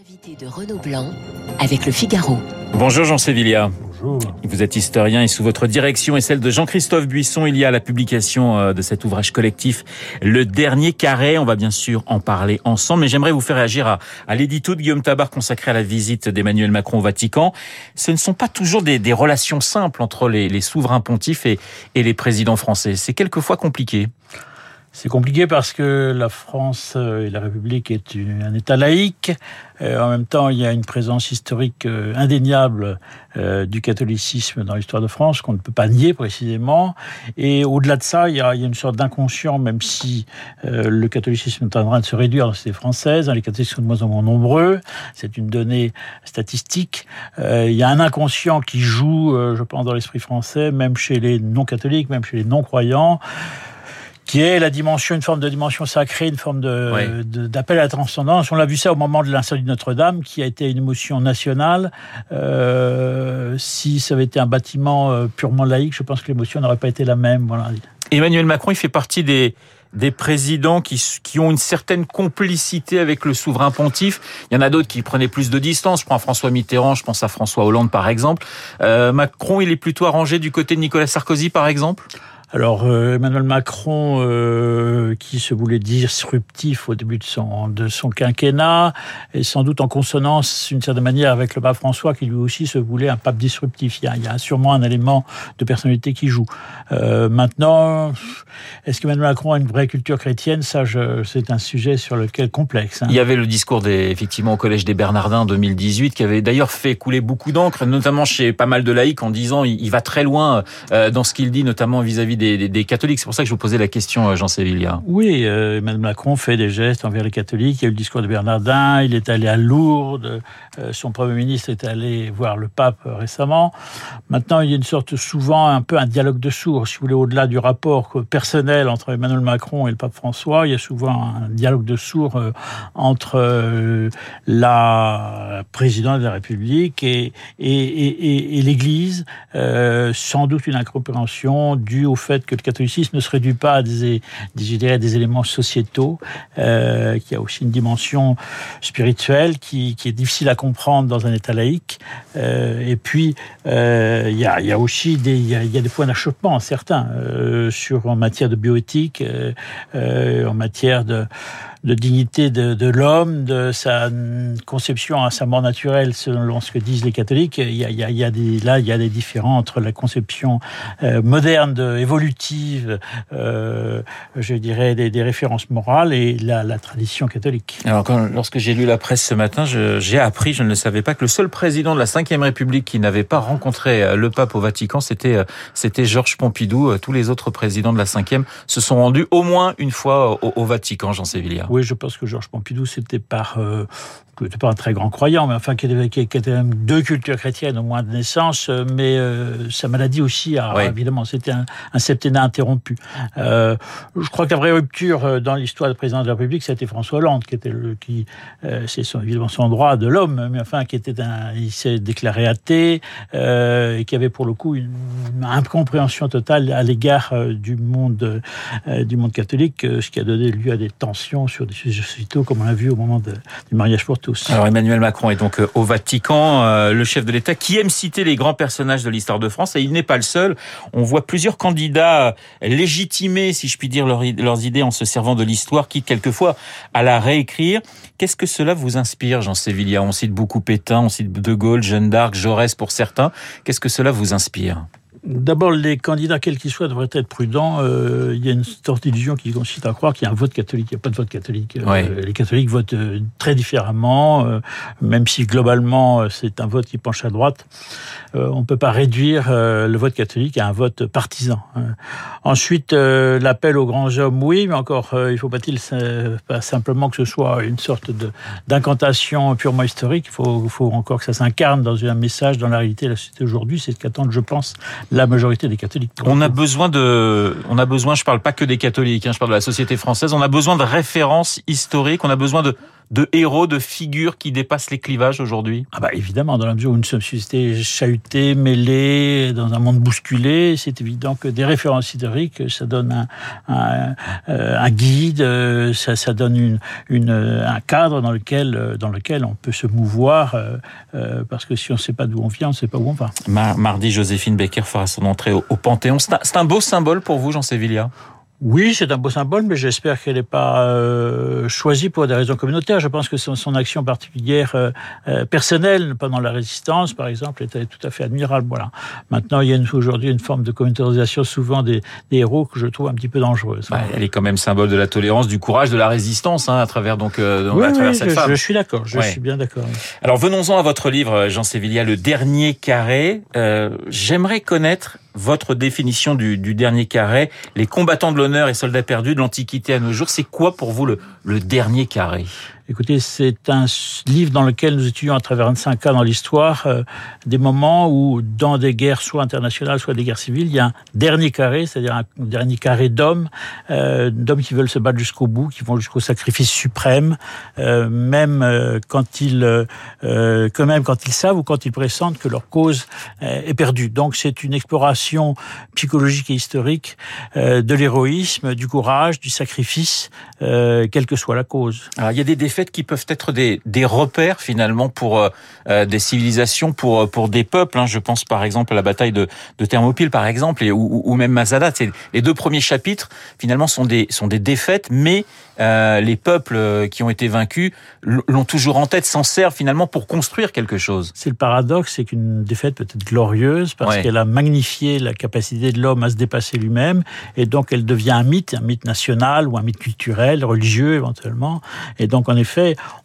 Invité de Renaud Blanc avec le Figaro. Bonjour Jean Sévillia. Bonjour. Vous êtes historien et sous votre direction et celle de Jean-Christophe Buisson, il y a la publication euh, de cet ouvrage collectif Le Dernier Carré. On va bien sûr en parler ensemble, mais j'aimerais vous faire réagir à, à l'édito de Guillaume Tabar consacré à la visite d'Emmanuel Macron au Vatican. Ce ne sont pas toujours des, des relations simples entre les, les souverains pontifs et, et les présidents français. C'est quelquefois compliqué. C'est compliqué parce que la France euh, et la République est un État laïque. Euh, en même temps, il y a une présence historique euh, indéniable du catholicisme dans l'histoire de France qu'on ne peut pas nier précisément. Et au-delà de ça, il y a, une sorte d'inconscient, même si le catholicisme est en train de se réduire dans les sociétés françaises. Hein, les catholiques sont de moins en moins nombreux. C'est une donnée statistique. Il y a un inconscient qui joue, je pense, dans l'esprit français, même chez les non-catholiques, même chez les non-croyants qui est la dimension, une forme de dimension sacrée, une forme de, d'appel à la transcendance. On l'a vu ça au moment de l'incendie de Notre-Dame, qui a été une émotion nationale. Euh, si ça avait été un bâtiment euh, purement laïque, je pense que l'émotion n'aurait pas été la même. Voilà. Emmanuel Macron, il fait partie des, des présidents qui, qui ont une certaine complicité avec le souverain pontife. Il y en a d'autres qui prenaient plus de distance. Je prends François Mitterrand, je pense à François Hollande par exemple. Euh, Macron, il est plutôt arrangé du côté de Nicolas Sarkozy par exemple? Alors euh, Emmanuel Macron, euh, qui se voulait disruptif au début de son quinquennat, est sans doute en consonance d'une certaine manière avec le pape François, qui lui aussi se voulait un pape disruptif. Il y a, il sûrement un élément de personnalité qui joue. Euh, maintenant, est-ce qu'Emmanuel Macron a une vraie culture chrétienne? Ça, c'est un sujet sur lequel complexe. hein. Il y avait le discours des, effectivement au collège des Bernardins en 2018 qui avait d'ailleurs fait couler beaucoup d'encre, notamment chez pas mal de laïcs en disant il, il va très loin dans ce qu'il dit, notamment vis-à-vis des, catholiques. C'est pour ça que je vous posais la question, euh, Jean Sévillia. Oui, euh, Macron fait des gestes envers les catholiques. Il y a eu le discours de Bernardin, il est allé à Lourdes, euh, son Premier ministre est allé voir le pape euh, récemment. Maintenant, il y a une sorte, souvent, un peu un dialogue de sourds, si vous voulez, au-delà du rapport personnel entre Emmanuel Macron et le pape François, il y a souvent un dialogue de sourds entre la présidente de la République et, et, l'Église, sans doute une incompréhension due au fait que le catholicisme ne se réduit pas à des, des, dirais, des éléments sociétaux, euh, qui a aussi une dimension spirituelle qui, qui est difficile à comprendre dans un État laïque. Euh, et puis, euh, il y, a, y a aussi des, y a, y a des points d'achoppement certains euh, sur en matière de bioéthique, en matière de, de dignité de, de l'homme, de sa conception à sa mort naturelle, selon ce que disent les catholiques. Il y a, il y a, des, là, il y a des différends entre la conception euh, moderne, de, évolutive, euh, je dirais, des, des références morales et la, la tradition catholique. Alors, quand, lorsque j'ai lu la presse ce matin, j'ai appris, je ne le savais pas, que le seul président de la Ve République qui n'avait pas rencontré euh, le pape au Vatican, c'était euh, c'était Georges Pompidou. Tous les autres présidents de la Ve se sont rendus au moins une fois au, au Vatican, Jean Sévillia. Oui, je pense que Georges Pompidou, c'était par, euh, n'était pas un très grand croyant, mais enfin, qui était, qui était même de culture chrétienne au moins de naissance, euh, mais euh, sa maladie aussi, a, Oui. évidemment, c'était un, un septennat interrompu. Euh, je crois que la vraie rupture dans l'histoire du président de la République, été François Hollande, qui était le, qui, euh, c'est son, évidemment son droit de l'homme, mais enfin, qui était un, il s'est déclaré athée, et qui avait pour le coup une, une incompréhension totale à l'égard du monde, du monde catholique, ce qui a donné lieu à des tensions sur sociétaux, comme on l'a vu au moment du mariage pour tous. Alors Emmanuel Macron est donc euh, au Vatican, euh, le chef de l'État qui aime citer les grands personnages de l'histoire de France et il n'est pas le seul. On voit plusieurs candidats légitimer, si je puis dire, leur- leurs idées en se servant de l'histoire, quitte quelquefois à la réécrire. Qu'est-ce que cela vous inspire, Jean Sévillia On cite beaucoup Pétain, on cite De Gaulle, Jeanne d'Arc, Jaurès pour certains. Qu'est-ce que cela vous inspire? D'abord, les candidats, quels qu'ils soient, devraient être prudents. Euh, il y a une sorte d'illusion qui consiste à croire qu'il y a un vote catholique. Il n'y a pas de vote catholique. Euh, les catholiques votent euh, très différemment, même si globalement c'est un vote qui penche à droite. On ne peut pas réduire le vote catholique à un vote partisan. hein. Ensuite, l'appel aux grands hommes, oui, mais encore, il ne faut pas-il pas simplement que ce soit une sorte d'incantation purement historique. Il faut, il faut encore que ça s'incarne dans un message dans la réalité de la société aujourd'hui. C'est ce qu'attendent, je pense, la majorité des catholiques. On a besoin de, on a besoin, je parle pas que des catholiques, hein, je parle de la société française, on a besoin de références historiques, on a besoin de, de héros, de figures qui dépassent les clivages aujourd'hui? Ah bah évidemment, dans la mesure où nous sommes suscités, chahutés, mêlés, dans un monde bousculé, c'est évident que des références historiques, ça donne un, un, euh, un guide, euh, ça, ça donne une, une, un cadre dans lequel, dans lequel on peut se mouvoir, euh, parce que si on ne sait pas d'où on vient, on ne sait pas où on va. Mardi, Joséphine Becker fera son entrée au, au Panthéon. C'est un, un beau symbole pour vous, Jean Sévillia oui, c'est un beau symbole, mais j'espère qu'elle n'est pas euh, choisie pour des raisons communautaires. Je pense que son, son action particulière euh, euh, personnelle pendant la résistance, par exemple, était tout à fait admirable. Voilà. Maintenant, il y a aujourd'hui une forme de communautarisation souvent des, des, héros que je trouve un petit peu dangereuse. Bah, elle est quand même symbole de la tolérance, du courage, de la résistance, hein, à travers donc euh, oui, à travers oui, cette je, femme. Je suis d'accord. Je ouais. suis bien d'accord. Alors venons-en à votre livre, Jean Sévillia, le dernier carré. Euh, J'aimerais connaître votre définition du, dernier carré, les combattants de l'honneur et soldats perdus de l'Antiquité à nos jours. C'est quoi pour vous le dernier carré? Écoutez, c'est un livre dans lequel nous étudions à travers 25 cas dans l'histoire euh, des moments où, dans des guerres soit internationales, soit des guerres civiles, il y a un dernier carré, c'est-à-dire un dernier carré d'hommes, euh, d'hommes qui veulent se battre jusqu'au bout, qui vont jusqu'au sacrifice suprême, euh, même quand ils, quand même quand ils savent ou quand ils pressentent que leur cause est perdue. Donc, c'est une exploration psychologique et historique de l'héroïsme, du courage, du sacrifice, quelle que soit la cause. Alors, il y a des défaites qui peuvent être des, des repères finalement pour euh, des civilisations, pour pour des peuples. Hein. Je pense par exemple à la bataille de, de Thermopyle, par exemple, et, ou, ou même Mazada. Les deux premiers chapitres finalement sont des sont des défaites, mais euh, les peuples qui ont été vaincus l'ont toujours en tête, s'en servent finalement pour construire quelque chose. C'est le paradoxe, c'est qu'une défaite peut être glorieuse parce ouais. qu'elle a magnifié la capacité de l'homme à se dépasser lui-même, et donc elle devient un mythe, un mythe national ou un mythe culturel, religieux éventuellement. Et donc en effet,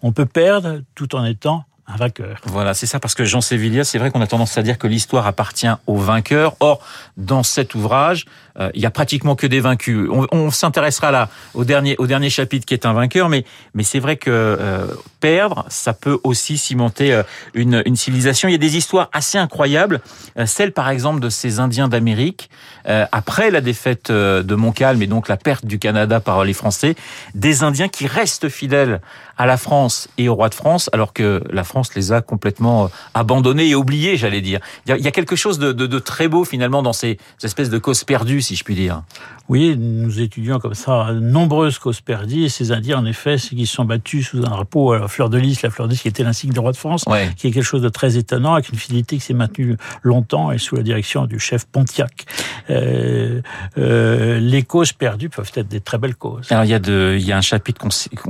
on peut perdre tout en étant un vainqueur. Voilà, c'est ça, parce que Jean Sévillia, c'est vrai qu'on a tendance à dire que l'histoire appartient aux vainqueurs. Or, dans cet ouvrage, euh, il y a pratiquement que des vaincus. On, s'intéressera là au dernier, au dernier chapitre qui est un vainqueur, mais, mais c'est vrai que euh, perdre, ça peut aussi cimenter euh, une, une civilisation. Il y a des histoires assez incroyables, celle par exemple de ces Indiens d'Amérique, après la défaite de Montcalm et donc la perte du Canada par les Français, des Indiens qui restent fidèles à la France et au roi de France, alors que la France les a complètement abandonnés et oubliés, j'allais dire. Il y a quelque chose de, de, de, très beau finalement dans ces espèces de causes perdues, si je puis dire. Oui, nous étudions comme ça nombreuses causes perdues. Et ces Indiens, en effet, c'est qu'ils sont battus sous un drapeau à la fleur de lys, la fleur de lys qui était l'insigne du roi de France, ouais. qui est quelque chose de très étonnant, avec une fidélité qui s'est maintenue longtemps et sous la direction du chef Pontiac. Euh, euh, les causes perdues peuvent être des très belles causes. Alors il y a de, il y a un chapitre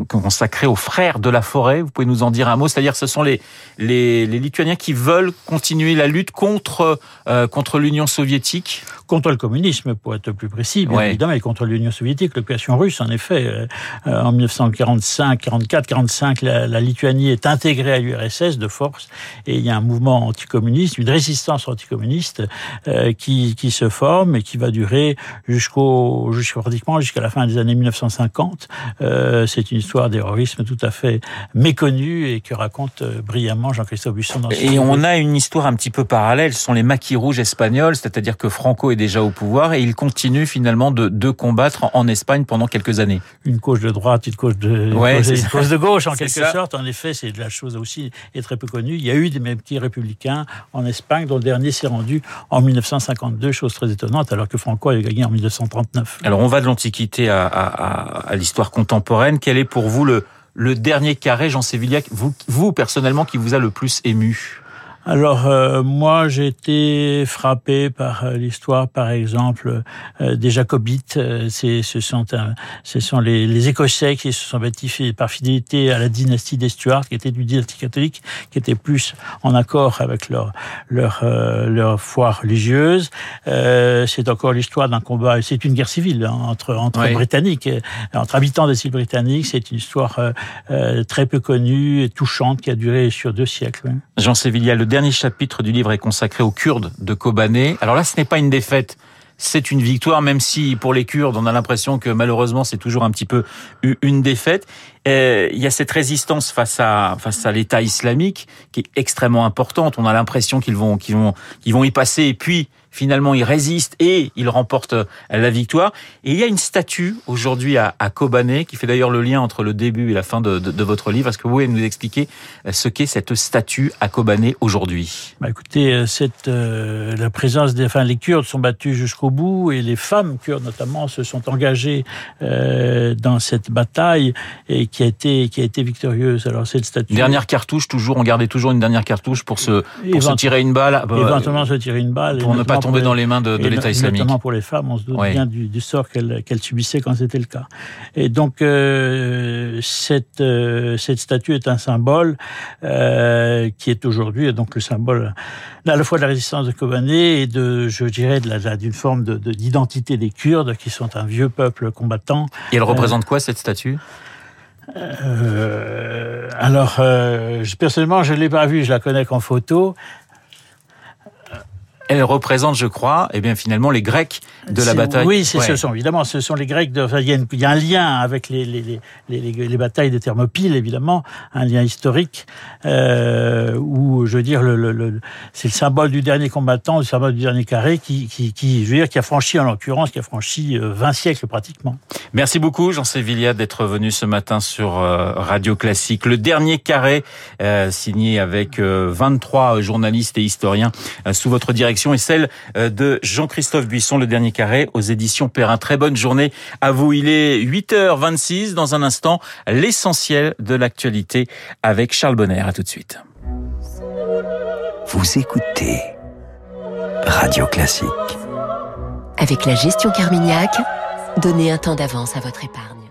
consacré aux frères de la forêt. Vous pouvez nous en dire un mot? C'est-à-dire, ce sont les, les, les Lituaniens qui veulent continuer la lutte contre euh, contre l'Union soviétique, contre le communisme, pour être plus précis, bien ouais. évidemment, et contre l'Union soviétique, l'occupation russe. En effet, euh, en 1945, 44, 45, la, la Lituanie est intégrée à l'URSS de force, et il y a un mouvement anticommuniste, une résistance anticommuniste euh, qui, qui se forme et qui va durer jusqu'au, jusqu'à pratiquement jusqu'à la fin des années 1950. Euh, c'est une histoire d'héroïsme tout à fait méconnue et que raconte euh, brillamment Jean-Christophe Busson. Dans et on a une histoire un petit peu parallèle. Ce sont les maquis rouges espagnols, c'est-à-dire que Franco est déjà au pouvoir et il continue finalement de, de combattre en Espagne pendant quelques années. Une cause de droite, une cause de, ouais, cause, une cause de gauche en quelque ça. sorte. En effet, c'est de la chose aussi est très peu connue. Il y a eu des petits républicains en Espagne, dont le dernier s'est rendu en 1952, chose très étonnante, alors que Franco avait gagné en 1939. Alors on va de l'Antiquité à, à, à l'histoire contemporaine. Quel est pour vous le, le dernier carré, Jean Sévillac, vous, vous personnellement, qui vous a le plus ému? Alors euh, moi j'ai été frappé par euh, l'histoire par exemple euh, des Jacobites. C'est ce sont un, ce sont les, les, Écossais qui se sont bâtis par fidélité à la dynastie des Stuarts, qui était du dynastie catholique, qui était plus en accord avec leur leur leur foi religieuse. c'est encore l'histoire d'un combat. C'est une guerre civile hein, entre entre oui. Britanniques, entre habitants des îles britanniques. C'est une histoire très peu connue et touchante qui a duré sur deux siècles. Jean Sévillia, le dernier chapitre du livre est consacré aux Kurdes de Kobané. Alors là, ce n'est pas une défaite, c'est une victoire, même si pour les Kurdes, on a l'impression que malheureusement, c'est toujours un petit peu une défaite. Et il y a cette résistance face à l'État islamique qui est extrêmement importante. On a l'impression qu'ils vont qu'ils vont qu'ils vont y passer et puis finalement il résiste et il remporte la victoire. Et il y a une statue aujourd'hui à, à Kobané qui fait d'ailleurs le lien entre le début et la fin de, de, de votre livre. Est-ce que vous pouvez nous expliquer ce qu'est cette statue à Kobané aujourd'hui? Bah Écoutez, cette, euh, la présence des, enfin, les Kurdes sont battus jusqu'au bout et les femmes kurdes notamment se sont engagées euh, dans cette bataille et qui a été qui a été victorieuse. Alors cette statue. Dernière cartouche, toujours on gardait toujours une dernière cartouche pour se pour se tirer une balle. Euh, éventuellement se tirer une balle pour ne pas tomber dans les mains de, de l'État islamique. Notamment pour les femmes, on se doute bien du, du sort qu'elles qu'elles subissaient quand c'était le cas. Et donc euh, cette euh, cette statue est un symbole euh, qui est aujourd'hui donc le symbole à la fois de la résistance de Kobané et de je dirais de d'une forme de d'identité des Kurdes qui sont un vieux peuple combattant. Et elle représente quoi cette statue? Euh, alors, euh, personnellement, je ne l'ai pas vue, je la connais qu'en photo elle représente, je crois, eh bien finalement les Grecs de la bataille. Oui, c'est ouais. ce sont évidemment, ce sont les Grecs. De, enfin, il, y a une, il, y a un lien avec les, les, les, les, batailles de Thermopyles, évidemment, un lien historique euh, où, je veux dire, le, le, le c'est le symbole du dernier combattant, le symbole du dernier carré, qui, qui, qui je veux dire, qui a franchi, en l'occurrence, qui a franchi 20 siècles pratiquement. Merci beaucoup, Jean Sévillia, d'être venu ce matin sur euh, Radio Classique. Le dernier carré, euh, signé avec 23 journalistes et historiens sous votre direction et celle de Jean-Christophe Buisson, le dernier carré aux éditions Perrin. Très bonne journée à vous. Il est 8h26. Dans un instant, l'essentiel de l'actualité avec Charles Bonner. À tout de suite. Vous écoutez Radio Classique. Avec la gestion Carmignac, donnez un temps d'avance à votre épargne.